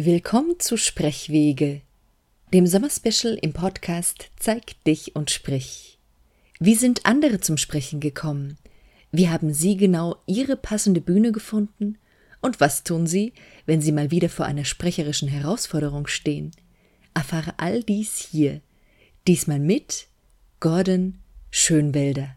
Willkommen zu Sprechwege, dem Sommerspecial im Podcast Zeig dich und sprich. Wie sind andere zum Sprechen gekommen? Wie haben sie genau ihre passende Bühne gefunden? Und was tun sie, wenn sie mal wieder vor einer sprecherischen Herausforderung stehen? Erfahre all dies hier. Diesmal mit Gordon Schönwelder.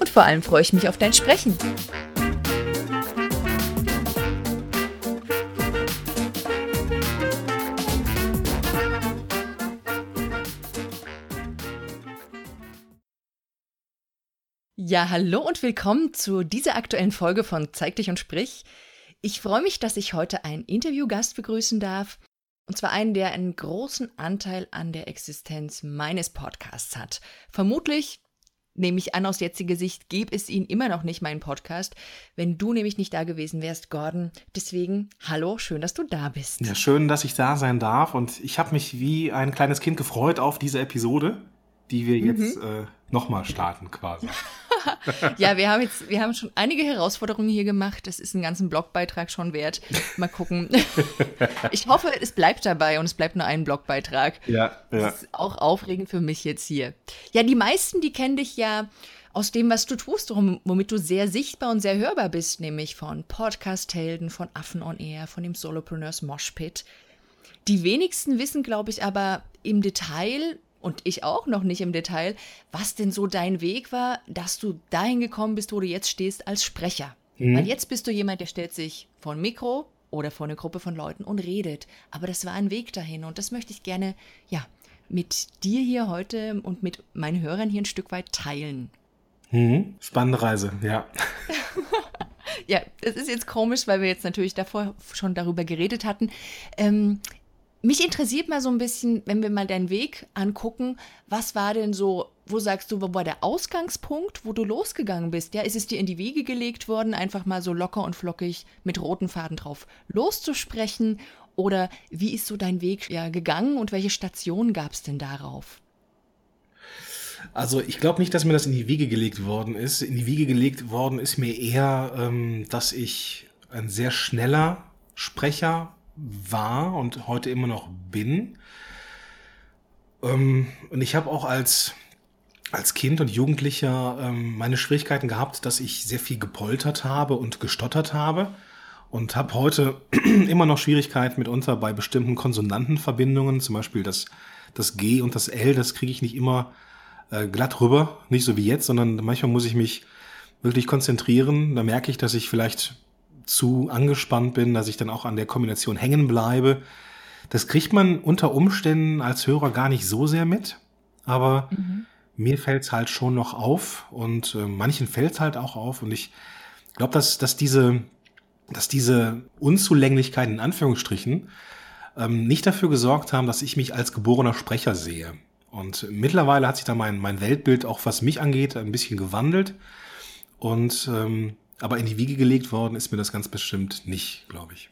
und vor allem freue ich mich auf dein Sprechen. Ja, hallo und willkommen zu dieser aktuellen Folge von Zeig dich und sprich. Ich freue mich, dass ich heute einen Interviewgast begrüßen darf. Und zwar einen, der einen großen Anteil an der Existenz meines Podcasts hat. Vermutlich nehme ich an, aus jetziger Sicht gäbe es ihn immer noch nicht, meinen Podcast, wenn du nämlich nicht da gewesen wärst, Gordon. Deswegen, hallo, schön, dass du da bist. Ja, schön, dass ich da sein darf. Und ich habe mich wie ein kleines Kind gefreut auf diese Episode, die wir mhm. jetzt äh, nochmal starten quasi. ja, wir haben jetzt, wir haben schon einige Herausforderungen hier gemacht. Das ist einen ganzen Blogbeitrag schon wert. Mal gucken. ich hoffe, es bleibt dabei und es bleibt nur ein Blogbeitrag. Ja, ja. Das ist auch aufregend für mich jetzt hier. Ja, die meisten, die kennen dich ja aus dem, was du tust, womit du sehr sichtbar und sehr hörbar bist, nämlich von Podcast-Helden, von Affen on Air, von dem Solopreneurs Moshpit. Die wenigsten wissen, glaube ich, aber im Detail, und ich auch noch nicht im Detail, was denn so dein Weg war, dass du dahin gekommen bist, wo du jetzt stehst als Sprecher. Mhm. Weil jetzt bist du jemand, der stellt sich vor ein Mikro oder vor eine Gruppe von Leuten und redet. Aber das war ein Weg dahin und das möchte ich gerne, ja, mit dir hier heute und mit meinen Hörern hier ein Stück weit teilen. Mhm. Spannende Reise, ja. ja, es ist jetzt komisch, weil wir jetzt natürlich davor schon darüber geredet hatten. Ähm, mich interessiert mal so ein bisschen, wenn wir mal deinen Weg angucken, was war denn so, wo sagst du, wo war der Ausgangspunkt, wo du losgegangen bist? Ja, ist es dir in die Wiege gelegt worden, einfach mal so locker und flockig mit roten Faden drauf loszusprechen? Oder wie ist so dein Weg ja, gegangen und welche Stationen gab es denn darauf? Also ich glaube nicht, dass mir das in die Wiege gelegt worden ist. In die Wiege gelegt worden ist mir eher, ähm, dass ich ein sehr schneller Sprecher war und heute immer noch bin. Ähm, und ich habe auch als, als Kind und Jugendlicher ähm, meine Schwierigkeiten gehabt, dass ich sehr viel gepoltert habe und gestottert habe. Und habe heute immer noch Schwierigkeiten mitunter bei bestimmten Konsonantenverbindungen, zum Beispiel das, das G und das L, das kriege ich nicht immer äh, glatt rüber, nicht so wie jetzt, sondern manchmal muss ich mich wirklich konzentrieren. Da merke ich, dass ich vielleicht zu angespannt bin, dass ich dann auch an der Kombination hängen bleibe. Das kriegt man unter Umständen als Hörer gar nicht so sehr mit, aber mhm. mir fällt es halt schon noch auf und äh, manchen fällt es halt auch auf und ich glaube, dass, dass diese, dass diese Unzulänglichkeiten in Anführungsstrichen ähm, nicht dafür gesorgt haben, dass ich mich als geborener Sprecher sehe. Und mittlerweile hat sich da mein, mein Weltbild auch, was mich angeht, ein bisschen gewandelt. Und ähm, aber in die Wiege gelegt worden ist mir das ganz bestimmt nicht, glaube ich.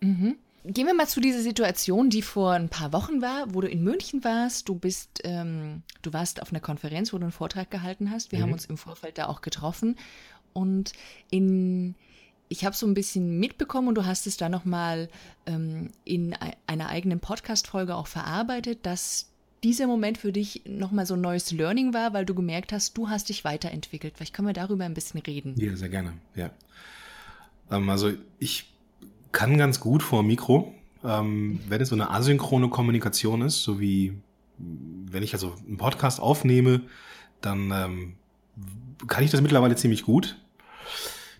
Mhm. Gehen wir mal zu dieser Situation, die vor ein paar Wochen war, wo du in München warst. Du bist, ähm, du warst auf einer Konferenz, wo du einen Vortrag gehalten hast. Wir mhm. haben uns im Vorfeld da auch getroffen. Und in, ich habe so ein bisschen mitbekommen und du hast es da nochmal ähm, in einer eigenen Podcast-Folge auch verarbeitet, dass dieser Moment für dich nochmal so ein neues Learning war, weil du gemerkt hast, du hast dich weiterentwickelt. Vielleicht können wir darüber ein bisschen reden. Ja, sehr gerne, ja. Ähm, also ich kann ganz gut vor Mikro, ähm, wenn es so eine asynchrone Kommunikation ist, so wie wenn ich also einen Podcast aufnehme, dann ähm, kann ich das mittlerweile ziemlich gut.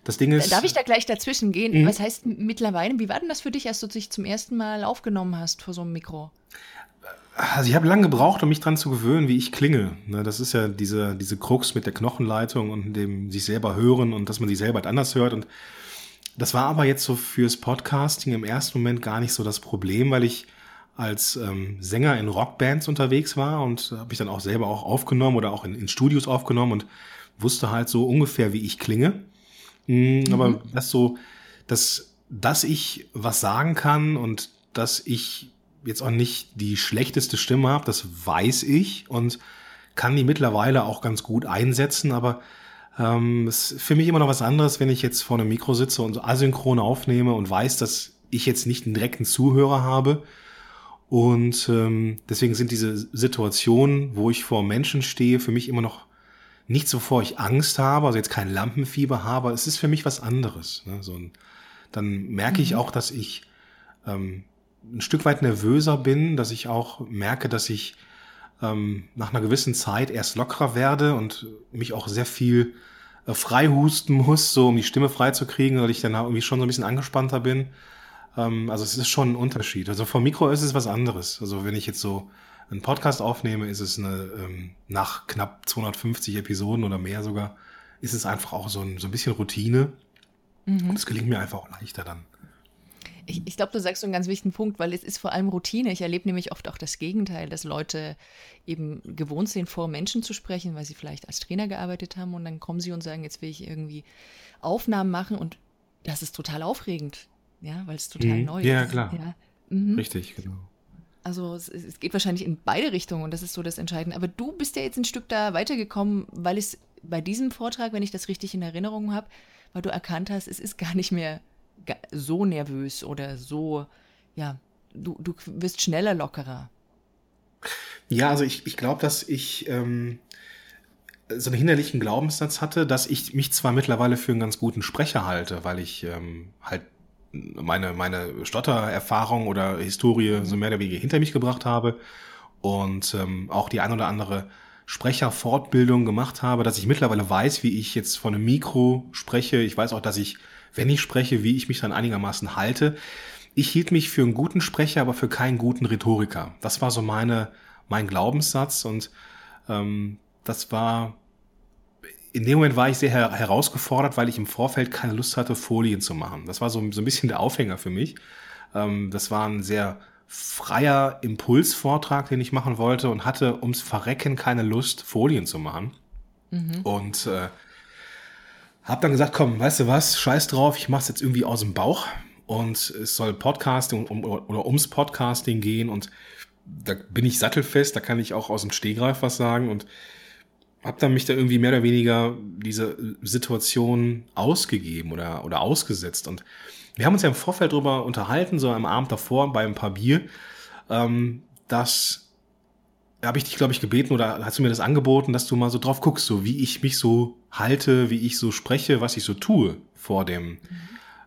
Das Ding ist. Darf ich da gleich dazwischen gehen? Mhm. Was heißt mittlerweile? Wie war denn das für dich, als du dich zum ersten Mal aufgenommen hast vor so einem Mikro? Also ich habe lange gebraucht, um mich dran zu gewöhnen, wie ich klinge. Ne, das ist ja diese, diese Krux mit der Knochenleitung und dem sich selber hören und dass man sich selber halt anders hört. Und das war aber jetzt so fürs Podcasting im ersten Moment gar nicht so das Problem, weil ich als ähm, Sänger in Rockbands unterwegs war und habe ich dann auch selber auch aufgenommen oder auch in, in Studios aufgenommen und wusste halt so ungefähr, wie ich klinge. Mhm, mhm. Aber das so, dass, dass ich was sagen kann und dass ich jetzt auch nicht die schlechteste Stimme habe, das weiß ich und kann die mittlerweile auch ganz gut einsetzen, aber ähm, es ist für mich immer noch was anderes, wenn ich jetzt vor einem Mikro sitze und asynchron aufnehme und weiß, dass ich jetzt nicht einen direkten Zuhörer habe. Und ähm, deswegen sind diese Situationen, wo ich vor Menschen stehe, für mich immer noch nicht so, vor ich Angst habe, also jetzt kein Lampenfieber habe. Es ist für mich was anderes. Ne? So ein, dann merke mhm. ich auch, dass ich ähm, ein Stück weit nervöser bin, dass ich auch merke, dass ich ähm, nach einer gewissen Zeit erst lockerer werde und mich auch sehr viel äh, freihusten muss, so um die Stimme freizukriegen, weil ich dann irgendwie schon so ein bisschen angespannter bin. Ähm, also es ist schon ein Unterschied. Also vom Mikro ist es was anderes. Also wenn ich jetzt so einen Podcast aufnehme, ist es eine, ähm, nach knapp 250 Episoden oder mehr sogar, ist es einfach auch so ein, so ein bisschen Routine. Mhm. Und es gelingt mir einfach auch leichter dann. Ich, ich glaube, du sagst so einen ganz wichtigen Punkt, weil es ist vor allem Routine. Ich erlebe nämlich oft auch das Gegenteil, dass Leute eben gewohnt sind, vor Menschen zu sprechen, weil sie vielleicht als Trainer gearbeitet haben und dann kommen sie und sagen, jetzt will ich irgendwie Aufnahmen machen und das ist total aufregend, ja, weil es total mhm. neu ja, ist. Klar. Ja, klar. Mhm. Richtig, genau. Also es, es, geht wahrscheinlich in beide Richtungen und das ist so das Entscheidende. Aber du bist ja jetzt ein Stück da weitergekommen, weil es bei diesem Vortrag, wenn ich das richtig in Erinnerung habe, weil du erkannt hast, es ist gar nicht mehr so nervös oder so, ja, du, du wirst schneller lockerer. Ja, also ich, ich glaube, dass ich ähm, so einen hinderlichen Glaubenssatz hatte, dass ich mich zwar mittlerweile für einen ganz guten Sprecher halte, weil ich ähm, halt meine, meine Stottererfahrung oder Historie so mehr oder weniger hinter mich gebracht habe und ähm, auch die ein oder andere Sprecherfortbildung gemacht habe, dass ich mittlerweile weiß, wie ich jetzt von einem Mikro spreche. Ich weiß auch, dass ich wenn ich spreche, wie ich mich dann einigermaßen halte. Ich hielt mich für einen guten Sprecher, aber für keinen guten Rhetoriker. Das war so meine, mein Glaubenssatz und ähm, das war, in dem Moment war ich sehr her herausgefordert, weil ich im Vorfeld keine Lust hatte, Folien zu machen. Das war so, so ein bisschen der Aufhänger für mich. Ähm, das war ein sehr freier Impulsvortrag, den ich machen wollte und hatte ums Verrecken keine Lust, Folien zu machen. Mhm. Und äh, hab dann gesagt, komm, weißt du was, scheiß drauf, ich mach's jetzt irgendwie aus dem Bauch. Und es soll Podcasting um, oder ums Podcasting gehen. Und da bin ich sattelfest, da kann ich auch aus dem Stehgreif was sagen. Und hab dann mich da irgendwie mehr oder weniger diese Situation ausgegeben oder, oder ausgesetzt. Und wir haben uns ja im Vorfeld darüber unterhalten, so am Abend davor bei ein paar Bier, ähm, dass habe ich dich, glaube ich, gebeten oder hast du mir das angeboten, dass du mal so drauf guckst, so wie ich mich so halte, wie ich so spreche, was ich so tue vor dem, mhm.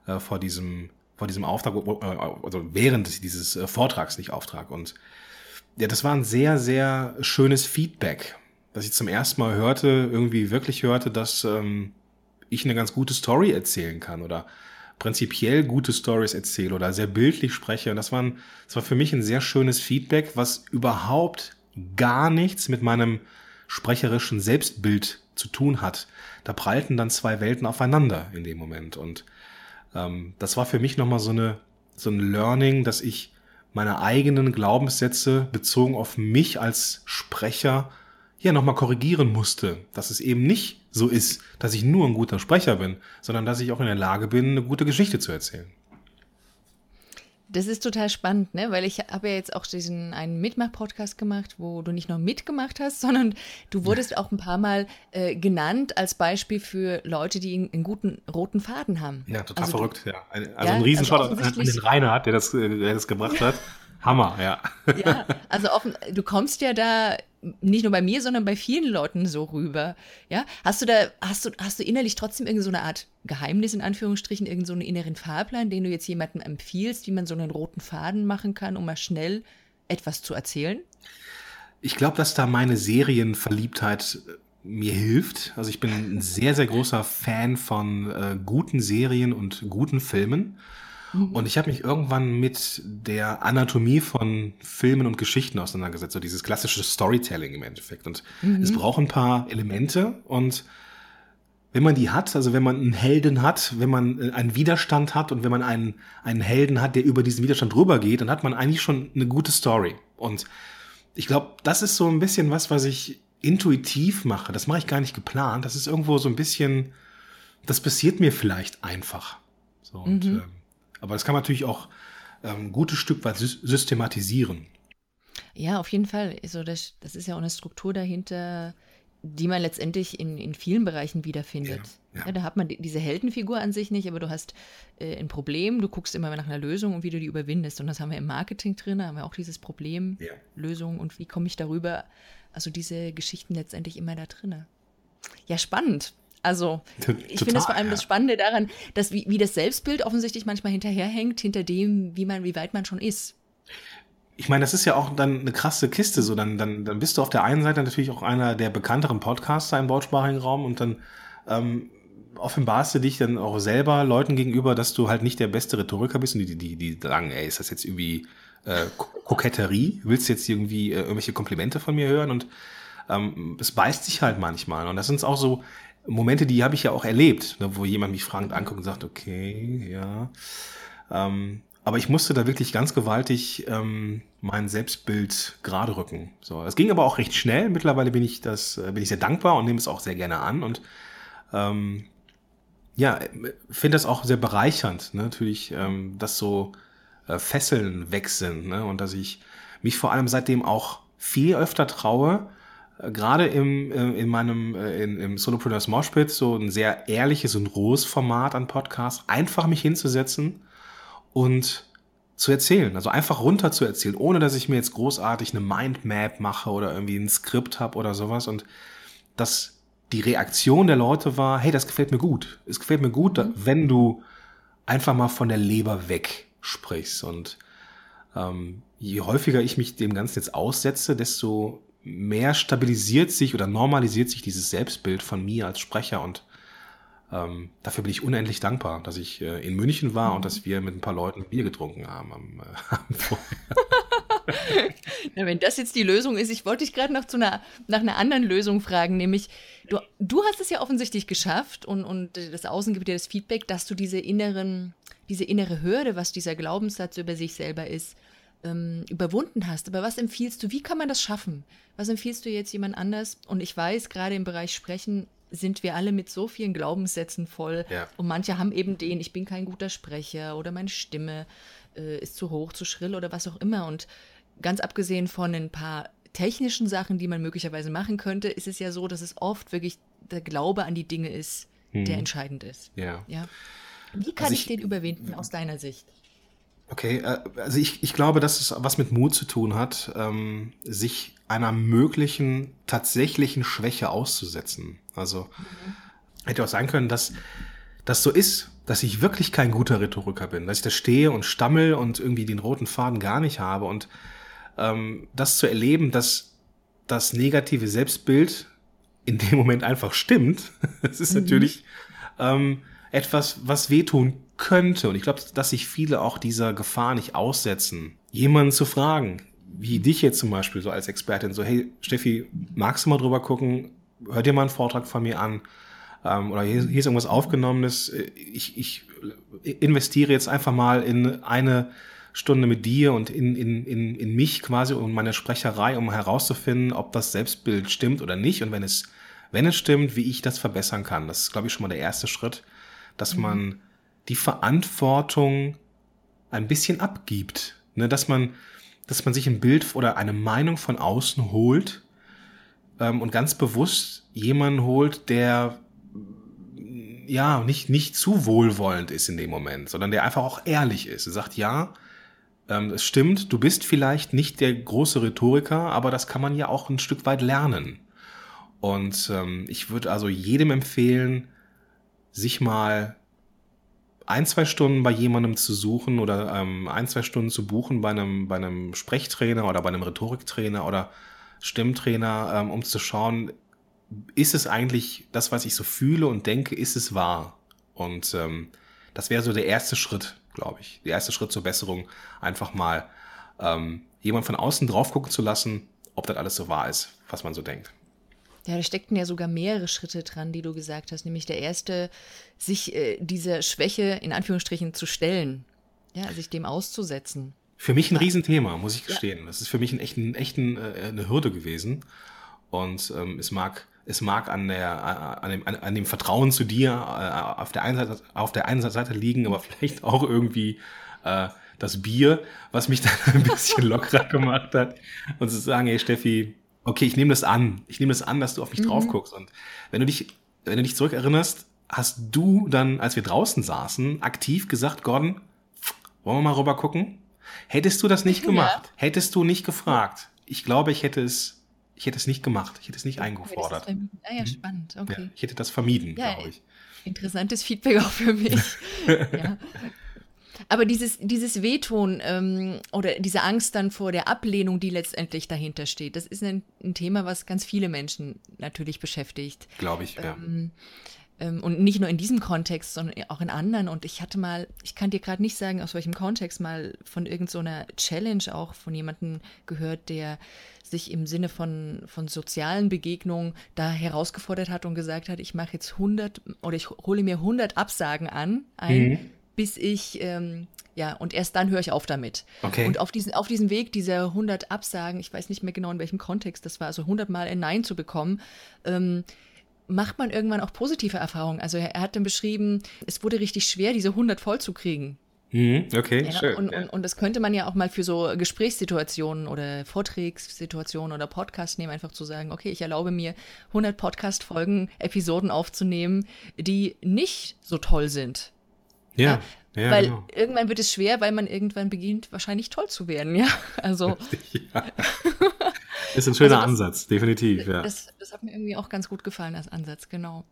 äh, vor diesem, vor diesem Auftrag, äh, also während dieses äh, Vortrags, nicht Auftrag. Und ja, das war ein sehr, sehr schönes Feedback, dass ich zum ersten Mal hörte, irgendwie wirklich hörte, dass ähm, ich eine ganz gute Story erzählen kann oder prinzipiell gute Stories erzähle oder sehr bildlich spreche. Und das war, ein, das war für mich ein sehr schönes Feedback, was überhaupt gar nichts mit meinem sprecherischen Selbstbild zu tun hat. Da prallten dann zwei Welten aufeinander in dem Moment. Und ähm, das war für mich nochmal so, eine, so ein Learning, dass ich meine eigenen Glaubenssätze bezogen auf mich als Sprecher ja nochmal korrigieren musste. Dass es eben nicht so ist, dass ich nur ein guter Sprecher bin, sondern dass ich auch in der Lage bin, eine gute Geschichte zu erzählen. Das ist total spannend, ne? weil ich habe ja jetzt auch diesen einen Mitmach-Podcast gemacht, wo du nicht nur mitgemacht hast, sondern du wurdest ja. auch ein paar Mal äh, genannt als Beispiel für Leute, die einen, einen guten roten Faden haben. Ja, total also verrückt, du, ja. Also ja, ein Riesenschott also an den Reinhard, der das, der das gebracht hat. Hammer, ja. Ja, also offen, du kommst ja da nicht nur bei mir, sondern bei vielen Leuten so rüber. Ja, hast du da, hast du, hast du innerlich trotzdem irgendeine so Art Geheimnis in Anführungsstrichen, irgendeinen so inneren Fahrplan, den du jetzt jemandem empfiehlst, wie man so einen roten Faden machen kann, um mal schnell etwas zu erzählen? Ich glaube, dass da meine Serienverliebtheit äh, mir hilft. Also ich bin ein sehr, sehr großer Fan von äh, guten Serien und guten Filmen. Mhm. Und ich habe mich irgendwann mit der Anatomie von Filmen und Geschichten auseinandergesetzt, so dieses klassische Storytelling im Endeffekt. Und mhm. es braucht ein paar Elemente und wenn man die hat, also wenn man einen Helden hat, wenn man äh, einen Widerstand hat und wenn man einen, einen Helden hat, der über diesen Widerstand rübergeht, dann hat man eigentlich schon eine gute Story. Und ich glaube, das ist so ein bisschen was, was ich intuitiv mache. Das mache ich gar nicht geplant. Das ist irgendwo so ein bisschen, das passiert mir vielleicht einfach. So, und, mhm. ähm, aber das kann man natürlich auch ähm, ein gutes Stück weit systematisieren. Ja, auf jeden Fall. Also das, das ist ja auch eine Struktur dahinter, die man letztendlich in, in vielen Bereichen wiederfindet. Ja, ja. Ja, da hat man diese Heldenfigur an sich nicht, aber du hast äh, ein Problem, du guckst immer nach einer Lösung und wie du die überwindest. Und das haben wir im Marketing drin, da haben wir auch dieses Problem, Lösung und wie komme ich darüber. Also diese Geschichten letztendlich immer da drin. Ja, spannend. Also ich finde es vor allem das Spannende daran, dass wie, wie das Selbstbild offensichtlich manchmal hinterherhängt, hinter dem, wie man, wie weit man schon ist ich meine, das ist ja auch dann eine krasse Kiste. So, dann, dann, dann bist du auf der einen Seite natürlich auch einer der bekannteren Podcaster im deutschsprachigen Raum und dann ähm, offenbarst du dich dann auch selber Leuten gegenüber, dass du halt nicht der beste Rhetoriker bist und die, die, die sagen, ey, ist das jetzt irgendwie äh, Koketterie? Willst du jetzt irgendwie äh, irgendwelche Komplimente von mir hören? Und ähm, es beißt sich halt manchmal. Und das sind auch so Momente, die habe ich ja auch erlebt, ne, wo jemand mich fragend anguckt und sagt, okay, ja. Ähm, aber ich musste da wirklich ganz gewaltig ähm, mein Selbstbild gerade rücken. So, das ging aber auch recht schnell. Mittlerweile bin ich das, äh, bin ich sehr dankbar und nehme es auch sehr gerne an und ähm, ja, finde das auch sehr bereichernd, ne? natürlich, ähm, dass so äh, Fesseln weg sind ne? und dass ich mich vor allem seitdem auch viel öfter traue, gerade im, äh, in meinem äh, in, im Solopreneurs Moshpit so ein sehr ehrliches und rohes Format an Podcasts, einfach mich hinzusetzen und zu erzählen. Also einfach runter zu erzählen, ohne dass ich mir jetzt großartig eine Mindmap mache oder irgendwie ein Skript habe oder sowas. Und dass die Reaktion der Leute war, hey, das gefällt mir gut. Es gefällt mir gut, mhm. wenn du einfach mal von der Leber weg sprichst. Und ähm, je häufiger ich mich dem Ganzen jetzt aussetze, desto mehr stabilisiert sich oder normalisiert sich dieses Selbstbild von mir als Sprecher und ähm, dafür bin ich unendlich dankbar, dass ich äh, in München war mhm. und dass wir mit ein paar Leuten Bier getrunken haben am, äh, am Na, wenn das jetzt die Lösung ist, ich wollte dich gerade noch zu einer, nach einer anderen Lösung fragen, nämlich du, du hast es ja offensichtlich geschafft und, und das Außen gibt dir das Feedback, dass du diese inneren, diese innere Hürde, was dieser Glaubenssatz über sich selber ist, ähm, überwunden hast. Aber was empfiehlst du? Wie kann man das schaffen? Was empfiehlst du jetzt jemand anders? Und ich weiß, gerade im Bereich Sprechen sind wir alle mit so vielen Glaubenssätzen voll. Ja. Und manche haben eben den, ich bin kein guter Sprecher oder meine Stimme äh, ist zu hoch, zu schrill oder was auch immer. Und ganz abgesehen von ein paar technischen Sachen, die man möglicherweise machen könnte, ist es ja so, dass es oft wirklich der Glaube an die Dinge ist, hm. der entscheidend ist. Ja. ja? Wie kann also ich, ich den überwinden aus deiner Sicht? Okay, äh, also ich, ich glaube, dass es was mit Mut zu tun hat, ähm, sich einer möglichen tatsächlichen Schwäche auszusetzen. Also mhm. hätte auch sein können, dass das so ist, dass ich wirklich kein guter Rhetoriker bin, dass ich da stehe und stammel und irgendwie den roten Faden gar nicht habe und ähm, das zu erleben, dass das negative Selbstbild in dem Moment einfach stimmt, das ist mhm. natürlich ähm, etwas, was wehtun könnte. Und ich glaube, dass sich viele auch dieser Gefahr nicht aussetzen, jemanden zu fragen, wie dich jetzt zum Beispiel so als Expertin, so, hey Steffi, magst du mal drüber gucken? Hör dir mal einen Vortrag von mir an. Ähm, oder hier, hier ist irgendwas Aufgenommenes. Ich, ich investiere jetzt einfach mal in eine Stunde mit dir und in, in, in, in mich quasi und meine Sprecherei, um herauszufinden, ob das Selbstbild stimmt oder nicht. Und wenn es, wenn es stimmt, wie ich das verbessern kann. Das ist, glaube ich, schon mal der erste Schritt, dass mhm. man die Verantwortung ein bisschen abgibt. Ne, dass man, dass man sich ein Bild oder eine Meinung von außen holt ähm, und ganz bewusst jemanden holt, der ja nicht, nicht zu wohlwollend ist in dem Moment, sondern der einfach auch ehrlich ist. Er sagt, ja, ähm, es stimmt, du bist vielleicht nicht der große Rhetoriker, aber das kann man ja auch ein Stück weit lernen. Und ähm, ich würde also jedem empfehlen, sich mal ein, zwei Stunden bei jemandem zu suchen oder ähm, ein, zwei Stunden zu buchen bei einem, bei einem Sprechtrainer oder bei einem Rhetoriktrainer oder Stimmtrainer, ähm, um zu schauen, ist es eigentlich das, was ich so fühle und denke, ist es wahr? Und ähm, das wäre so der erste Schritt, glaube ich. Der erste Schritt zur Besserung, einfach mal ähm, jemand von außen drauf gucken zu lassen, ob das alles so wahr ist, was man so denkt. Ja, da steckten ja sogar mehrere Schritte dran, die du gesagt hast. Nämlich der erste, sich äh, dieser Schwäche in Anführungsstrichen zu stellen. Ja, sich dem auszusetzen. Für mich ein Riesenthema, muss ich gestehen. Ja. Das ist für mich ein echten, echten, äh, eine Hürde gewesen. Und ähm, es mag, es mag an, der, an, dem, an, an dem Vertrauen zu dir äh, auf, der einen Seite, auf der einen Seite liegen, aber vielleicht auch irgendwie äh, das Bier, was mich dann ein bisschen lockerer gemacht hat. Und zu sagen, hey Steffi, okay, ich nehme das an. Ich nehme das an, dass du auf mich mhm. drauf guckst. Und wenn du dich, wenn du dich zurückerinnerst, hast du dann, als wir draußen saßen, aktiv gesagt, Gordon, wollen wir mal rüber gucken? Hättest du das nicht gemacht, ja. hättest du nicht gefragt, ich glaube, ich hätte es, ich hätte es nicht gemacht, ich hätte es nicht eingefordert. Ah ja, mhm. spannend, okay. Ja, ich hätte das vermieden, ja, glaube ich. Interessantes Feedback auch für mich. ja. Aber dieses, dieses Wehtun ähm, oder diese Angst dann vor der Ablehnung, die letztendlich dahinter steht, das ist ein, ein Thema, was ganz viele Menschen natürlich beschäftigt. Glaube ich, ja. Ähm, ähm, und nicht nur in diesem Kontext, sondern auch in anderen. Und ich hatte mal, ich kann dir gerade nicht sagen, aus welchem Kontext, mal von irgendeiner so Challenge auch von jemandem gehört, der sich im Sinne von, von sozialen Begegnungen da herausgefordert hat und gesagt hat, ich mache jetzt 100 oder ich hole mir 100 Absagen an, ein, mhm bis ich, ähm, ja, und erst dann höre ich auf damit. Okay. Und auf, diesen, auf diesem Weg dieser 100 Absagen, ich weiß nicht mehr genau in welchem Kontext das war, also 100 Mal ein Nein zu bekommen, ähm, macht man irgendwann auch positive Erfahrungen. Also er, er, hat dann beschrieben, es wurde richtig schwer, diese 100 voll zu kriegen. Mhm, okay, ja, schön. Und, ja. und, und, das könnte man ja auch mal für so Gesprächssituationen oder Vorträgssituationen oder Podcasts nehmen, einfach zu sagen, okay, ich erlaube mir 100 Podcast-Folgen, Episoden aufzunehmen, die nicht so toll sind. Ja. ja weil genau. irgendwann wird es schwer, weil man irgendwann beginnt, wahrscheinlich toll zu werden, ja. Also. ja. Ist ein schöner also das, Ansatz, definitiv, ja. Das, das, hat mir irgendwie auch ganz gut gefallen als Ansatz, genau.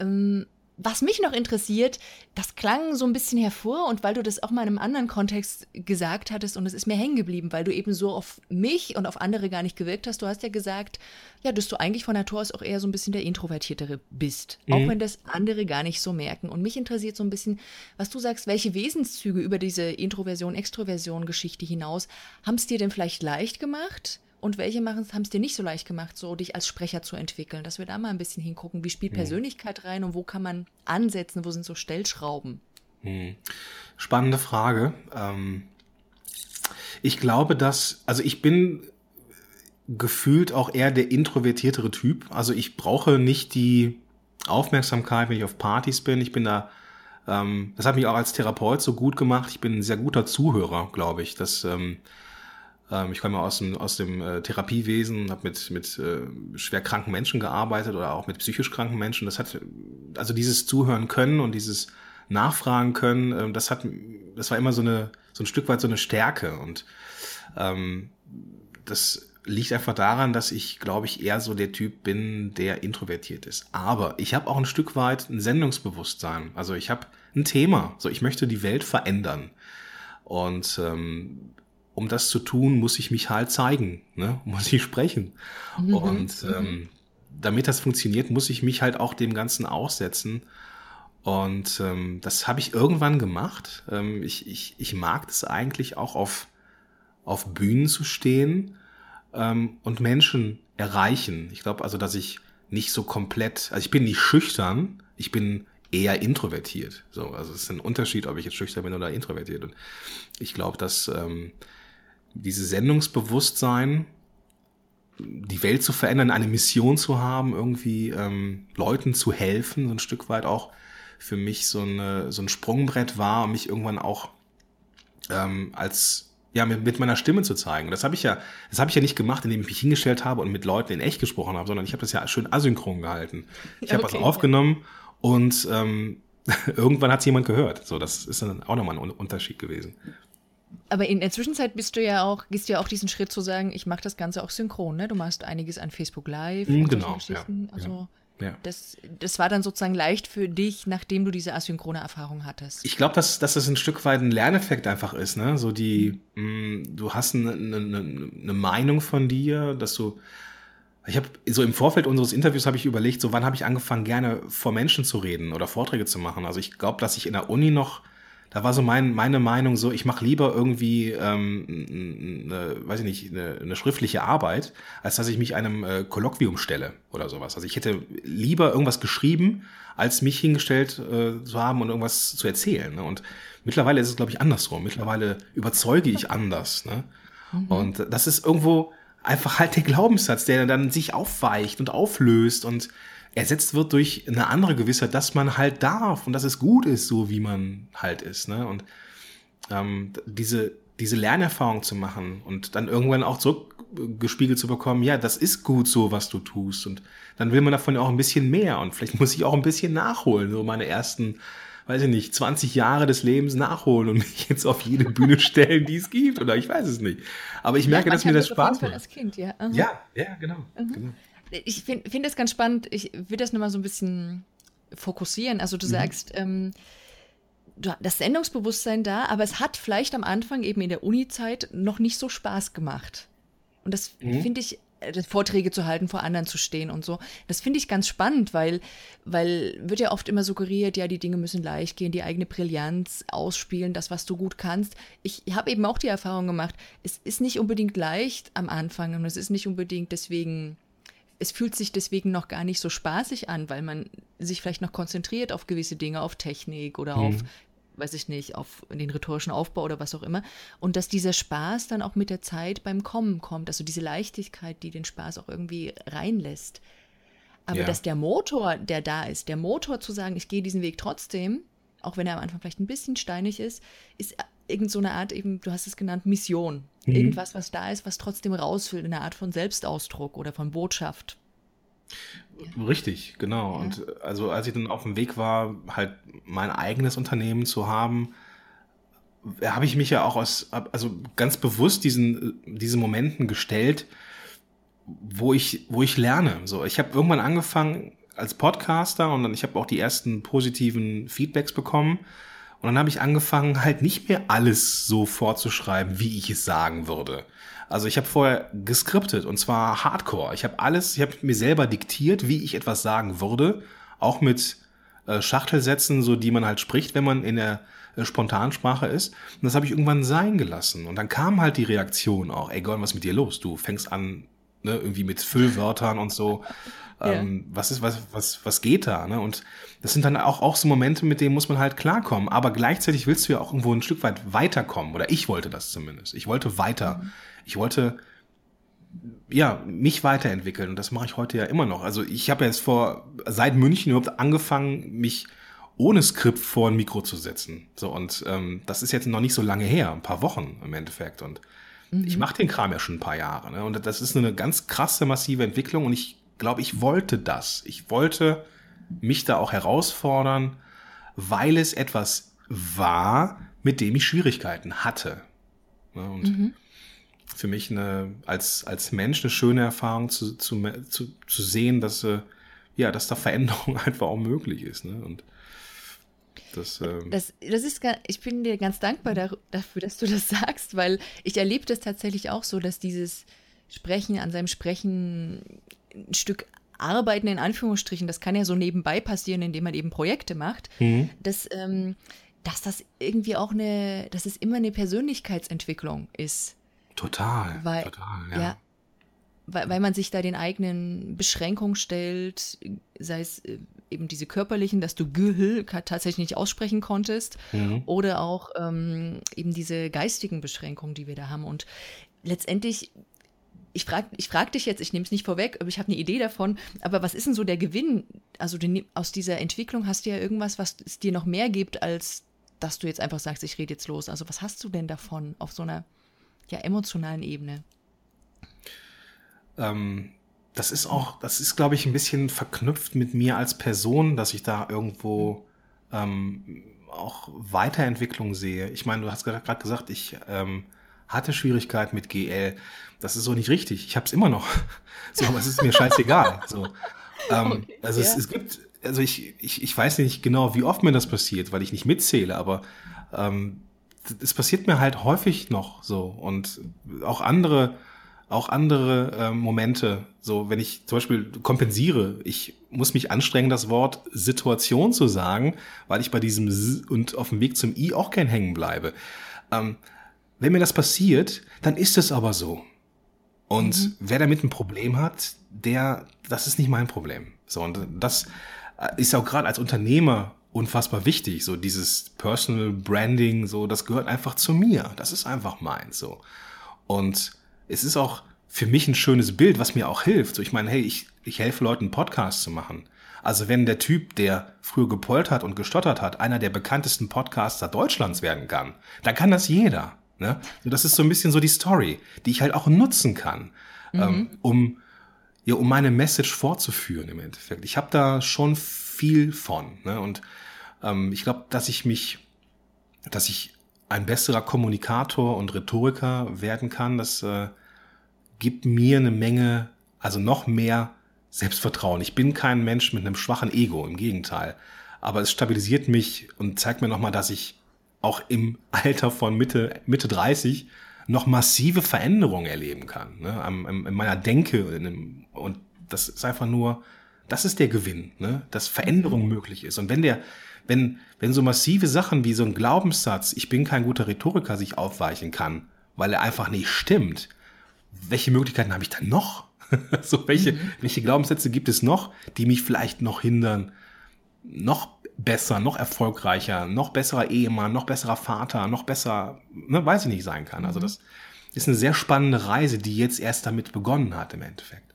Ähm, was mich noch interessiert, das klang so ein bisschen hervor und weil du das auch mal in einem anderen Kontext gesagt hattest und es ist mir hängen geblieben, weil du eben so auf mich und auf andere gar nicht gewirkt hast. Du hast ja gesagt, ja, dass du eigentlich von Natur aus auch eher so ein bisschen der Introvertiertere bist, mhm. auch wenn das andere gar nicht so merken. Und mich interessiert so ein bisschen, was du sagst, welche Wesenszüge über diese Introversion-Extroversion-Geschichte hinaus haben es dir denn vielleicht leicht gemacht? Und welche haben es dir nicht so leicht gemacht, so dich als Sprecher zu entwickeln, dass wir da mal ein bisschen hingucken, wie spielt hm. Persönlichkeit rein und wo kann man ansetzen, wo sind so Stellschrauben? Hm. Spannende Frage. Ähm, ich glaube, dass, also ich bin gefühlt auch eher der introvertiertere Typ. Also ich brauche nicht die Aufmerksamkeit, wenn ich auf Partys bin. Ich bin da, ähm, das hat mich auch als Therapeut so gut gemacht. Ich bin ein sehr guter Zuhörer, glaube ich. Das ähm, ähm, ich komme aus dem, aus dem äh, Therapiewesen, habe mit, mit äh, schwer kranken Menschen gearbeitet oder auch mit psychisch kranken Menschen. Das hat, also dieses Zuhören können und dieses Nachfragen können, äh, das hat, das war immer so eine, so ein Stück weit so eine Stärke und ähm, das liegt einfach daran, dass ich, glaube ich, eher so der Typ bin, der introvertiert ist. Aber ich habe auch ein Stück weit ein Sendungsbewusstsein. Also ich habe ein Thema. So, ich möchte die Welt verändern. Und ähm, um das zu tun, muss ich mich halt zeigen, ne? muss ich sprechen. Mhm. Und mhm. ähm, damit das funktioniert, muss ich mich halt auch dem Ganzen aussetzen. Und ähm, das habe ich irgendwann gemacht. Ähm, ich, ich, ich mag es eigentlich auch auf, auf Bühnen zu stehen ähm, und Menschen erreichen. Ich glaube also, dass ich nicht so komplett, also ich bin nicht schüchtern, ich bin eher introvertiert. So, also es ist ein Unterschied, ob ich jetzt schüchtern bin oder introvertiert. Und ich glaube, dass ähm, dieses Sendungsbewusstsein, die Welt zu verändern, eine Mission zu haben, irgendwie ähm, Leuten zu helfen, so ein Stück weit auch für mich so, eine, so ein Sprungbrett war, um mich irgendwann auch ähm, als ja mit, mit meiner Stimme zu zeigen. Das habe ich ja, das habe ich ja nicht gemacht, indem ich mich hingestellt habe und mit Leuten in echt gesprochen habe, sondern ich habe das ja schön asynchron gehalten. Ich habe okay, was aufgenommen und ähm, irgendwann hat es jemand gehört. So, das ist dann auch nochmal ein Unterschied gewesen. Aber in der Zwischenzeit bist du ja auch, gehst du ja auch diesen Schritt zu sagen, ich mache das Ganze auch synchron, ne? Du machst einiges an Facebook Live mm, genau, Ja, also ja. Das, das war dann sozusagen leicht für dich, nachdem du diese asynchrone Erfahrung hattest. Ich glaube, dass, dass das ein Stück weit ein Lerneffekt einfach ist, ne? So die, mhm. mh, du hast eine, eine, eine Meinung von dir, dass du ich habe so im Vorfeld unseres Interviews habe ich überlegt, so wann habe ich angefangen gerne vor Menschen zu reden oder Vorträge zu machen. Also ich glaube, dass ich in der Uni noch da war so mein, meine Meinung so, ich mache lieber irgendwie, ähm, eine, weiß ich nicht, eine, eine schriftliche Arbeit, als dass ich mich einem äh, Kolloquium stelle oder sowas. Also ich hätte lieber irgendwas geschrieben, als mich hingestellt äh, zu haben und irgendwas zu erzählen. Ne? Und mittlerweile ist es, glaube ich, andersrum. Mittlerweile überzeuge ich anders. Ne? Mhm. Und das ist irgendwo einfach halt der Glaubenssatz, der dann sich aufweicht und auflöst und ersetzt wird durch eine andere Gewissheit, dass man halt darf und dass es gut ist, so wie man halt ist. Ne? Und ähm, diese, diese Lernerfahrung zu machen und dann irgendwann auch zurückgespiegelt zu bekommen, ja, das ist gut so, was du tust. Und dann will man davon ja auch ein bisschen mehr und vielleicht muss ich auch ein bisschen nachholen, so meine ersten weiß ich nicht, 20 Jahre des Lebens nachholen und mich jetzt auf jede Bühne stellen, die es gibt. Oder ich weiß es nicht. Aber ich merke, ja, dass mir das Spaß macht. Als Kind, ja. Uh ja, ja, genau. Uh genau ich finde find das ganz spannend. Ich will das nochmal so ein bisschen fokussieren. Also du mhm. sagst, ähm, das Sendungsbewusstsein da, aber es hat vielleicht am Anfang eben in der Uni-Zeit noch nicht so Spaß gemacht. Und das mhm. finde ich, äh, Vorträge zu halten, vor anderen zu stehen und so. Das finde ich ganz spannend, weil, weil wird ja oft immer suggeriert, ja, die Dinge müssen leicht gehen, die eigene Brillanz ausspielen, das, was du gut kannst. Ich habe eben auch die Erfahrung gemacht, es ist nicht unbedingt leicht am Anfang und es ist nicht unbedingt deswegen es fühlt sich deswegen noch gar nicht so spaßig an, weil man sich vielleicht noch konzentriert auf gewisse Dinge, auf Technik oder mhm. auf, weiß ich nicht, auf den rhetorischen Aufbau oder was auch immer. Und dass dieser Spaß dann auch mit der Zeit beim Kommen kommt, also diese Leichtigkeit, die den Spaß auch irgendwie reinlässt. Aber ja. dass der Motor, der da ist, der Motor zu sagen, ich gehe diesen Weg trotzdem, auch wenn er am Anfang vielleicht ein bisschen steinig ist, ist irgend so eine Art eben, du hast es genannt, Mission. Mhm. Irgendwas, was da ist, was trotzdem rausfüllt, eine Art von Selbstausdruck oder von Botschaft. Richtig, genau. Ja. Und also als ich dann auf dem Weg war, halt mein eigenes Unternehmen zu haben, habe ich mich ja auch aus, also ganz bewusst diesen, diesen Momenten gestellt, wo ich, wo ich lerne. So, ich habe irgendwann angefangen als Podcaster und dann ich habe auch die ersten positiven Feedbacks bekommen und dann habe ich angefangen, halt nicht mehr alles so vorzuschreiben, wie ich es sagen würde. Also ich habe vorher geskriptet und zwar hardcore. Ich habe alles, ich habe mir selber diktiert, wie ich etwas sagen würde, auch mit äh, Schachtelsätzen, so die man halt spricht, wenn man in der äh, Spontansprache ist. Und das habe ich irgendwann sein gelassen. Und dann kam halt die Reaktion auch, ey Gordon, was ist mit dir los? Du fängst an, ne, irgendwie mit Füllwörtern und so. Ähm, ja. Was ist, was, was, was geht da? Ne? Und das sind dann auch, auch so Momente, mit denen muss man halt klarkommen. Aber gleichzeitig willst du ja auch irgendwo ein Stück weit weiterkommen. Oder ich wollte das zumindest. Ich wollte weiter. Mhm. Ich wollte ja, mich weiterentwickeln. Und das mache ich heute ja immer noch. Also ich habe jetzt vor, seit München überhaupt angefangen, mich ohne Skript vor ein Mikro zu setzen. So, und ähm, das ist jetzt noch nicht so lange her, ein paar Wochen im Endeffekt. Und mhm. ich mache den Kram ja schon ein paar Jahre. Ne? Und das ist eine ganz krasse, massive Entwicklung. Und ich glaube, ich wollte das. Ich wollte mich da auch herausfordern, weil es etwas war, mit dem ich Schwierigkeiten hatte. Und mhm. für mich eine, als, als Mensch eine schöne Erfahrung zu, zu, zu, zu sehen, dass, äh, ja, dass da Veränderung einfach auch möglich ist. Ne? Und das, ähm das, das ist, ich bin dir ganz dankbar dafür, dass du das sagst, weil ich erlebe das tatsächlich auch so, dass dieses Sprechen an seinem Sprechen ein Stück Arbeiten in Anführungsstrichen, das kann ja so nebenbei passieren, indem man eben Projekte macht, mhm. dass, ähm, dass das irgendwie auch eine, dass es immer eine Persönlichkeitsentwicklung ist. Total, weil, total, ja. ja weil, weil man sich da den eigenen Beschränkungen stellt, sei es äh, eben diese körperlichen, dass du Gül tatsächlich nicht aussprechen konntest, mhm. oder auch ähm, eben diese geistigen Beschränkungen, die wir da haben. Und letztendlich ich frage ich frag dich jetzt, ich nehme es nicht vorweg, aber ich habe eine Idee davon, aber was ist denn so der Gewinn? Also du, aus dieser Entwicklung hast du ja irgendwas, was es dir noch mehr gibt, als dass du jetzt einfach sagst, ich rede jetzt los. Also was hast du denn davon auf so einer ja, emotionalen Ebene? Ähm, das ist auch, das ist, glaube ich, ein bisschen verknüpft mit mir als Person, dass ich da irgendwo ähm, auch Weiterentwicklung sehe. Ich meine, du hast gerade gesagt, ich ähm, hatte Schwierigkeiten mit GL das ist so nicht richtig. Ich habe es immer noch. So, aber es ist mir scheißegal. So. Ähm, okay, also ja. es, es, gibt, also ich, ich, ich weiß nicht genau, wie oft mir das passiert, weil ich nicht mitzähle, aber ähm, es passiert mir halt häufig noch so. Und auch andere auch andere äh, Momente, so wenn ich zum Beispiel kompensiere, ich muss mich anstrengen, das Wort Situation zu sagen, weil ich bei diesem S und auf dem Weg zum I auch kein hängen bleibe. Ähm, wenn mir das passiert, dann ist es aber so. Und mhm. wer damit ein Problem hat, der, das ist nicht mein Problem. So, und das äh, ist auch gerade als Unternehmer unfassbar wichtig. So dieses Personal Branding, so, das gehört einfach zu mir. Das ist einfach meins, so. Und es ist auch für mich ein schönes Bild, was mir auch hilft. So, ich meine, hey, ich, ich helfe Leuten, einen Podcast zu machen. Also wenn der Typ, der früher gepoltert und gestottert hat, einer der bekanntesten Podcaster Deutschlands werden kann, dann kann das jeder. Ne? Und das ist so ein bisschen so die Story, die ich halt auch nutzen kann, mhm. ähm, um, ja, um meine Message fortzuführen im Endeffekt. Ich habe da schon viel von. Ne? Und ähm, ich glaube, dass ich mich, dass ich ein besserer Kommunikator und Rhetoriker werden kann, das äh, gibt mir eine Menge, also noch mehr Selbstvertrauen. Ich bin kein Mensch mit einem schwachen Ego, im Gegenteil. Aber es stabilisiert mich und zeigt mir nochmal, dass ich auch im Alter von Mitte, Mitte 30 noch massive Veränderungen erleben kann. Ne? in meiner Denke. und das ist einfach nur, das ist der Gewinn, ne? dass Veränderung möglich ist. Und wenn der, wenn, wenn so massive Sachen wie so ein Glaubenssatz, ich bin kein guter Rhetoriker, sich aufweichen kann, weil er einfach nicht stimmt, welche Möglichkeiten habe ich dann noch? so, welche, mhm. welche Glaubenssätze gibt es noch, die mich vielleicht noch hindern, noch besser, noch erfolgreicher, noch besserer Ehemann, noch besserer Vater, noch besser, ne, weiß ich nicht sein kann. Also mhm. das ist eine sehr spannende Reise, die jetzt erst damit begonnen hat im Endeffekt.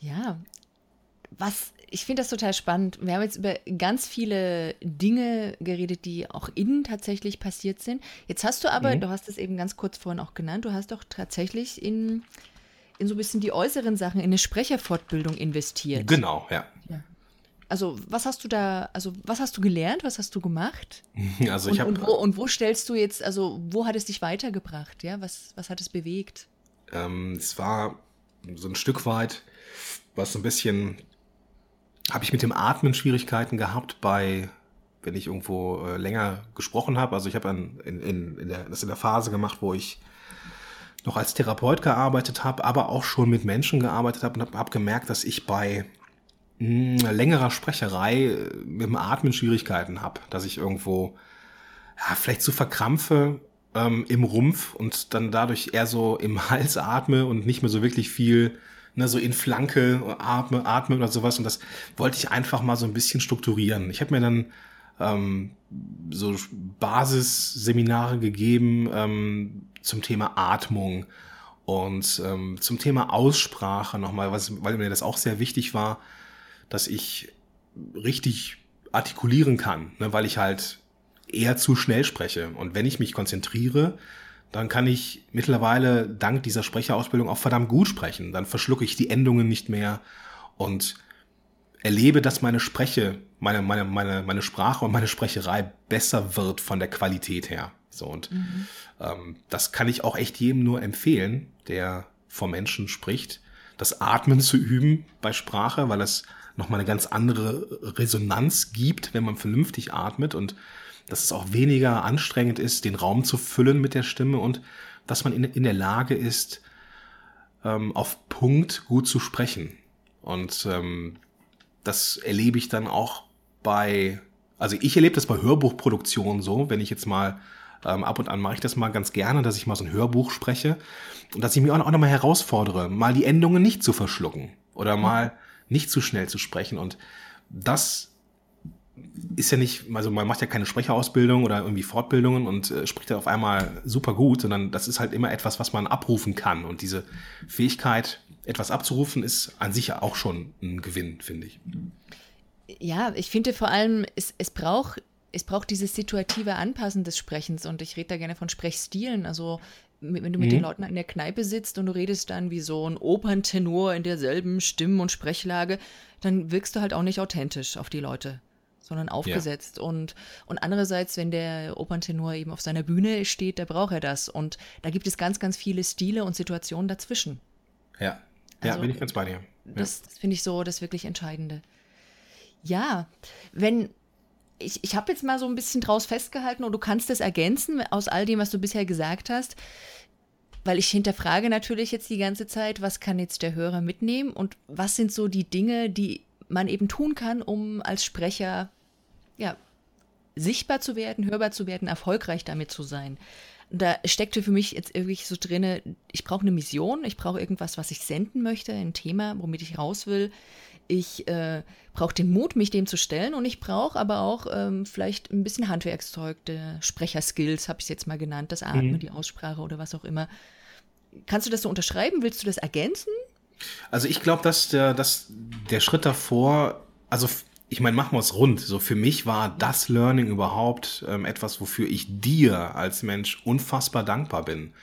Ja, was ich finde das total spannend. Wir haben jetzt über ganz viele Dinge geredet, die auch innen tatsächlich passiert sind. Jetzt hast du aber, mhm. du hast es eben ganz kurz vorhin auch genannt, du hast doch tatsächlich in, in so ein bisschen die äußeren Sachen, in eine Sprecherfortbildung investiert. Genau, ja. Also, was hast du da, also was hast du gelernt, was hast du gemacht? Also ich habe und, und, wo, und wo stellst du jetzt, also wo hat es dich weitergebracht? Ja, was, was hat es bewegt? Ähm, es war so ein Stück weit, was so ein bisschen habe ich mit dem Atmen Schwierigkeiten gehabt bei, wenn ich irgendwo äh, länger gesprochen habe. Also ich habe in, in, in der, das in der Phase gemacht, wo ich noch als Therapeut gearbeitet habe, aber auch schon mit Menschen gearbeitet habe und habe hab gemerkt, dass ich bei längerer Sprecherei äh, mit dem Atmen Schwierigkeiten habe, dass ich irgendwo ja, vielleicht zu verkrampfe ähm, im Rumpf und dann dadurch eher so im Hals atme und nicht mehr so wirklich viel ne, so in Flanke atme, atme oder sowas. Und das wollte ich einfach mal so ein bisschen strukturieren. Ich habe mir dann ähm, so Basisseminare gegeben ähm, zum Thema Atmung und ähm, zum Thema Aussprache nochmal, was, weil mir das auch sehr wichtig war, dass ich richtig artikulieren kann, ne, weil ich halt eher zu schnell spreche. Und wenn ich mich konzentriere, dann kann ich mittlerweile dank dieser Sprecherausbildung auch verdammt gut sprechen. Dann verschlucke ich die Endungen nicht mehr und erlebe, dass meine Spreche, meine, meine, meine, meine Sprache und meine Sprecherei besser wird von der Qualität her. So, und mhm. ähm, das kann ich auch echt jedem nur empfehlen, der vor Menschen spricht, das Atmen zu üben bei Sprache, weil es nochmal eine ganz andere Resonanz gibt, wenn man vernünftig atmet und dass es auch weniger anstrengend ist, den Raum zu füllen mit der Stimme und dass man in, in der Lage ist, ähm, auf Punkt gut zu sprechen. Und ähm, das erlebe ich dann auch bei, also ich erlebe das bei Hörbuchproduktionen so, wenn ich jetzt mal ähm, ab und an mache ich das mal ganz gerne, dass ich mal so ein Hörbuch spreche und dass ich mich auch, auch nochmal herausfordere, mal die Endungen nicht zu verschlucken oder mal nicht zu schnell zu sprechen. Und das ist ja nicht, also man macht ja keine Sprecherausbildung oder irgendwie Fortbildungen und äh, spricht da auf einmal super gut, sondern das ist halt immer etwas, was man abrufen kann. Und diese Fähigkeit, etwas abzurufen, ist an sich auch schon ein Gewinn, finde ich. Ja, ich finde vor allem, es, es braucht es braucht dieses situative Anpassen des Sprechens und ich rede da gerne von Sprechstilen. Also wenn du mit mhm. den Leuten in der Kneipe sitzt und du redest dann wie so ein Operntenor in derselben Stimm- und Sprechlage, dann wirkst du halt auch nicht authentisch auf die Leute sondern aufgesetzt. Ja. Und, und andererseits, wenn der Operntenor eben auf seiner Bühne steht, da braucht er das. Und da gibt es ganz, ganz viele Stile und Situationen dazwischen. Ja, ja, also, bin ich ganz bei dir. Ja. Das, das finde ich so das wirklich Entscheidende. Ja, wenn, ich, ich habe jetzt mal so ein bisschen draus festgehalten und du kannst es ergänzen aus all dem, was du bisher gesagt hast. weil ich hinterfrage natürlich jetzt die ganze Zeit, was kann jetzt der Hörer mitnehmen und was sind so die Dinge, die man eben tun kann, um als Sprecher ja, sichtbar zu werden, hörbar zu werden, erfolgreich damit zu sein. Da steckte für mich jetzt irgendwie so drin, ich brauche eine Mission, ich brauche irgendwas, was ich senden möchte, ein Thema, womit ich raus will. Ich äh, brauche den Mut, mich dem zu stellen und ich brauche aber auch ähm, vielleicht ein bisschen Handwerkszeug, der Sprecherskills, habe ich es jetzt mal genannt, das Atmen, mhm. die Aussprache oder was auch immer. Kannst du das so unterschreiben? Willst du das ergänzen? Also ich glaube, dass der, dass der Schritt davor, also ich meine, machen wir es rund. So für mich war das Learning überhaupt ähm, etwas, wofür ich dir als Mensch unfassbar dankbar bin,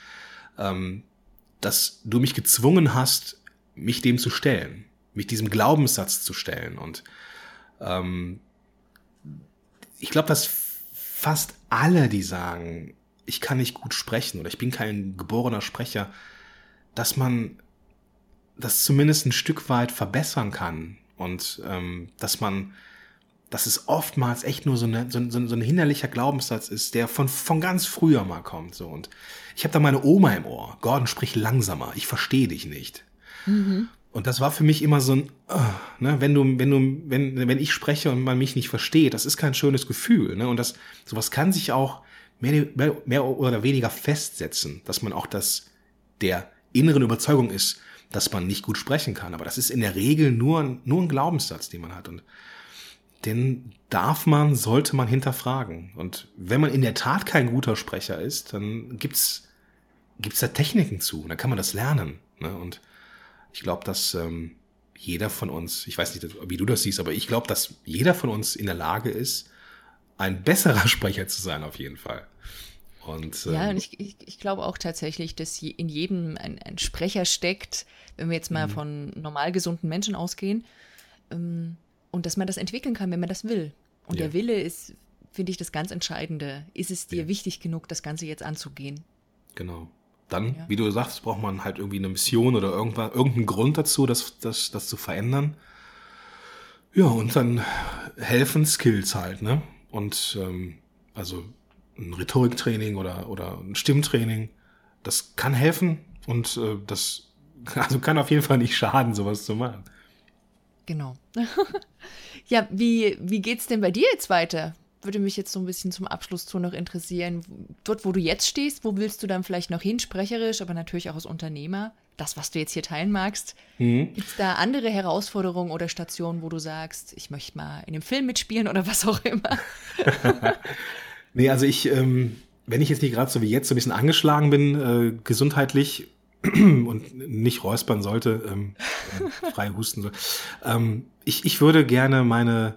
ähm, dass du mich gezwungen hast, mich dem zu stellen, mich diesem Glaubenssatz zu stellen. Und ähm, ich glaube, dass fast alle, die sagen, ich kann nicht gut sprechen oder ich bin kein geborener Sprecher, dass man das zumindest ein Stück weit verbessern kann und ähm, dass man, dass es oftmals echt nur so, eine, so, so, so ein hinderlicher Glaubenssatz ist, der von, von ganz früher mal kommt. So. Und ich habe da meine Oma im Ohr. Gordon, sprich langsamer, ich verstehe dich nicht. Mhm. Und das war für mich immer so ein, uh, ne, wenn du, wenn du, wenn, wenn ich spreche und man mich nicht versteht, das ist kein schönes Gefühl. Ne? Und das, sowas kann sich auch mehr, mehr, mehr oder weniger festsetzen, dass man auch das der inneren Überzeugung ist, dass man nicht gut sprechen kann. Aber das ist in der Regel nur, nur ein Glaubenssatz, den man hat. Und den darf man, sollte man hinterfragen. Und wenn man in der Tat kein guter Sprecher ist, dann gibt's gibt's da Techniken zu. Dann kann man das lernen. Ne? Und ich glaube, dass ähm, jeder von uns, ich weiß nicht, wie du das siehst, aber ich glaube, dass jeder von uns in der Lage ist, ein besserer Sprecher zu sein, auf jeden Fall. Und, ähm, ja, und ich, ich, ich, glaube auch tatsächlich, dass in jedem ein, ein Sprecher steckt, wenn wir jetzt mal mhm. von normal gesunden Menschen ausgehen, ähm, und dass man das entwickeln kann, wenn man das will. Und ja. der Wille ist, finde ich, das ganz Entscheidende. Ist es dir ja. wichtig genug, das Ganze jetzt anzugehen? Genau. Dann, ja. wie du sagst, braucht man halt irgendwie eine Mission oder irgendwann, irgendeinen Grund dazu, das, das, das zu verändern. Ja, und dann helfen Skills halt, ne? Und ähm, also ein Rhetoriktraining oder, oder ein Stimmtraining, das kann helfen und äh, das also kann auf jeden Fall nicht schaden, sowas zu machen. Genau. ja, wie, wie geht's denn bei dir jetzt weiter? Würde mich jetzt so ein bisschen zum Abschluss zu noch interessieren. Dort, wo du jetzt stehst, wo willst du dann vielleicht noch hin, sprecherisch, aber natürlich auch als Unternehmer? Das, was du jetzt hier teilen magst. Mhm. Gibt es da andere Herausforderungen oder Stationen, wo du sagst, ich möchte mal in einem Film mitspielen oder was auch immer? nee, also ich, ähm, wenn ich jetzt nicht gerade so wie jetzt so ein bisschen angeschlagen bin, äh, gesundheitlich, und nicht räuspern sollte, ähm, äh, frei husten soll. Ähm, ich, ich würde gerne meine,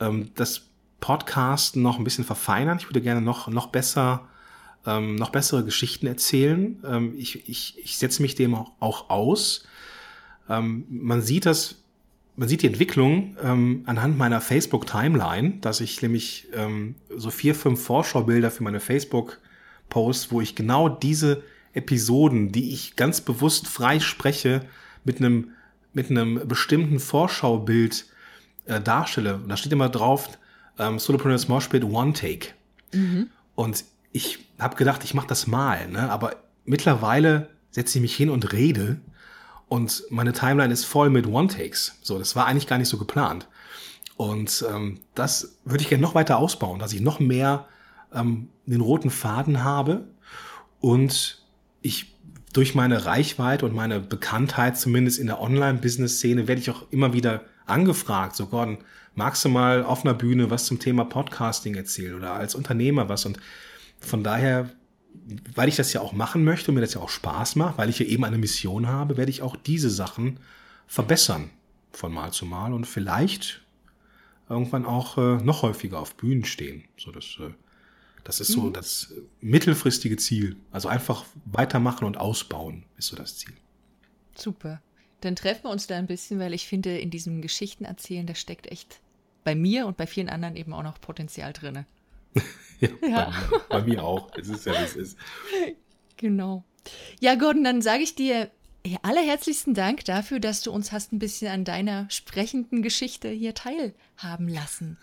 ähm, das Podcast noch ein bisschen verfeinern. Ich würde gerne noch, noch besser, ähm, noch bessere Geschichten erzählen. Ähm, ich, ich, ich setze mich dem auch, auch aus. Ähm, man sieht das, man sieht die Entwicklung ähm, anhand meiner Facebook-Timeline, dass ich nämlich ähm, so vier, fünf Vorschaubilder für meine Facebook-Posts, wo ich genau diese Episoden, die ich ganz bewusst frei spreche, mit einem, mit einem bestimmten Vorschaubild äh, darstelle. Und da steht immer drauf, ähm, Solopreneurs Moshpit One Take. Mhm. Und ich habe gedacht, ich mache das mal, ne? aber mittlerweile setze ich mich hin und rede und meine Timeline ist voll mit One-Takes. So, das war eigentlich gar nicht so geplant. Und ähm, das würde ich gerne noch weiter ausbauen, dass ich noch mehr ähm, den roten Faden habe und ich durch meine Reichweite und meine Bekanntheit, zumindest in der Online-Business-Szene, werde ich auch immer wieder angefragt. So, Gordon, magst du mal auf einer Bühne was zum Thema Podcasting erzählen oder als Unternehmer was? Und von daher, weil ich das ja auch machen möchte und mir das ja auch Spaß macht, weil ich ja eben eine Mission habe, werde ich auch diese Sachen verbessern von Mal zu Mal und vielleicht irgendwann auch äh, noch häufiger auf Bühnen stehen. So, das äh, das ist so mhm. das mittelfristige Ziel. Also einfach weitermachen und ausbauen ist so das Ziel. Super. Dann treffen wir uns da ein bisschen, weil ich finde, in diesem Geschichtenerzählen, da steckt echt bei mir und bei vielen anderen eben auch noch Potenzial drin. ja, ja. Bei, bei, mir auch. Es ist ja, wie es ist. Genau. Ja, Gordon, dann sage ich dir allerherzlichsten Dank dafür, dass du uns hast ein bisschen an deiner sprechenden Geschichte hier teilhaben lassen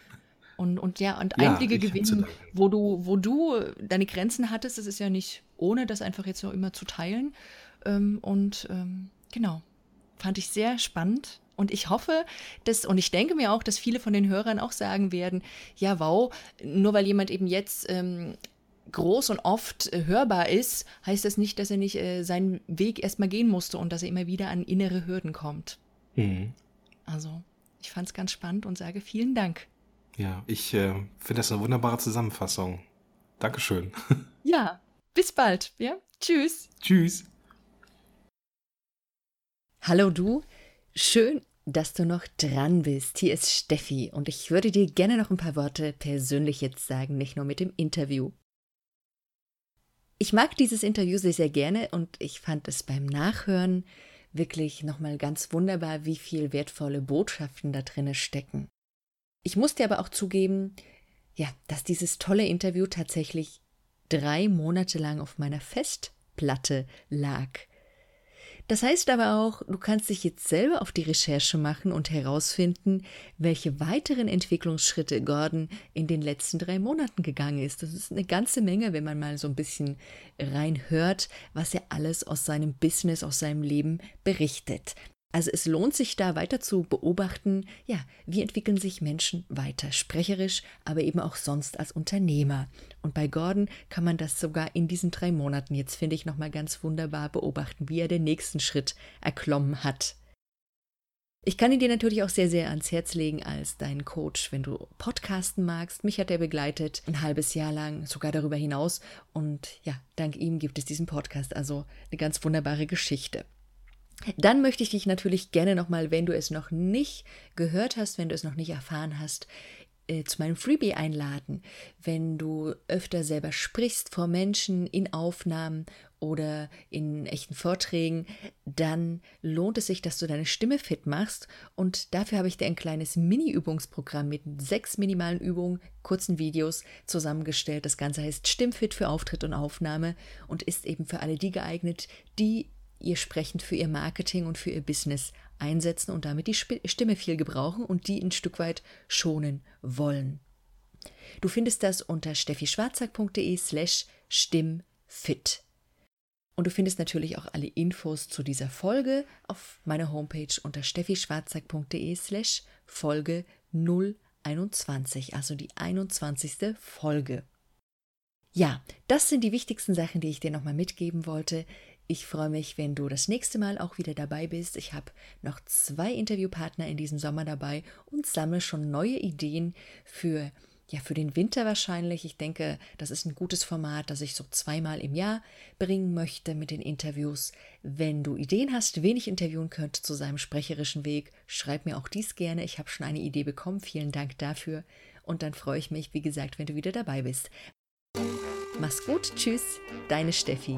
und, und ja, und Einblicke ja, gewinnen, wo du, wo du deine Grenzen hattest, das ist ja nicht ohne das einfach jetzt noch immer zu teilen. Ähm, und ähm, genau, fand ich sehr spannend. Und ich hoffe, dass, und ich denke mir auch, dass viele von den Hörern auch sagen werden, ja, wow, nur weil jemand eben jetzt ähm, groß und oft äh, hörbar ist, heißt das nicht, dass er nicht äh, seinen Weg erstmal gehen musste und dass er immer wieder an innere Hürden kommt. Mhm. Also, ich fand es ganz spannend und sage vielen Dank. Ja, ich äh, finde das eine wunderbare Zusammenfassung. Dankeschön. Ja, bis bald. Ja, tschüss. Tschüss. Hallo du, schön, dass du noch dran bist. Hier ist Steffi und ich würde dir gerne noch ein paar Worte persönlich jetzt sagen, nicht nur mit dem Interview. Ich mag dieses Interview sehr, sehr gerne und ich fand es beim Nachhören wirklich nochmal ganz wunderbar, wie viel wertvolle Botschaften da drinne stecken. Ich musste aber auch zugeben, ja, dass dieses tolle Interview tatsächlich drei Monate lang auf meiner Festplatte lag. Das heißt aber auch, du kannst dich jetzt selber auf die Recherche machen und herausfinden, welche weiteren Entwicklungsschritte Gordon in den letzten drei Monaten gegangen ist. Das ist eine ganze Menge, wenn man mal so ein bisschen reinhört, was er alles aus seinem Business, aus seinem Leben berichtet. Also es lohnt sich da weiter zu beobachten, ja, wie entwickeln sich Menschen weiter, sprecherisch, aber eben auch sonst als Unternehmer. Und bei Gordon kann man das sogar in diesen drei Monaten jetzt, finde ich, nochmal ganz wunderbar beobachten, wie er den nächsten Schritt erklommen hat. Ich kann ihn dir natürlich auch sehr, sehr ans Herz legen als dein Coach, wenn du Podcasten magst. Mich hat er begleitet ein halbes Jahr lang, sogar darüber hinaus. Und ja, dank ihm gibt es diesen Podcast. Also eine ganz wunderbare Geschichte. Dann möchte ich dich natürlich gerne nochmal, wenn du es noch nicht gehört hast, wenn du es noch nicht erfahren hast, äh, zu meinem Freebie einladen. Wenn du öfter selber sprichst vor Menschen in Aufnahmen oder in echten Vorträgen, dann lohnt es sich, dass du deine Stimme fit machst. Und dafür habe ich dir ein kleines Mini-Übungsprogramm mit sechs minimalen Übungen, kurzen Videos zusammengestellt. Das Ganze heißt Stimmfit für Auftritt und Aufnahme und ist eben für alle die geeignet, die ihr sprechend für ihr Marketing und für ihr Business einsetzen und damit die Stimme viel gebrauchen und die ein Stück weit schonen wollen. Du findest das unter steffischwarzack.de slash stimmfit. Und du findest natürlich auch alle Infos zu dieser Folge auf meiner Homepage unter steffischwarzack.de slash Folge 021, also die 21. Folge. Ja, das sind die wichtigsten Sachen, die ich dir nochmal mitgeben wollte. Ich freue mich, wenn du das nächste Mal auch wieder dabei bist. Ich habe noch zwei Interviewpartner in diesem Sommer dabei und sammle schon neue Ideen für ja, für den Winter wahrscheinlich. Ich denke, das ist ein gutes Format, das ich so zweimal im Jahr bringen möchte mit den Interviews. Wenn du Ideen hast, wen ich interviewen könnte zu seinem sprecherischen Weg, schreib mir auch dies gerne. Ich habe schon eine Idee bekommen. Vielen Dank dafür. Und dann freue ich mich, wie gesagt, wenn du wieder dabei bist. Mach's gut. Tschüss. Deine Steffi.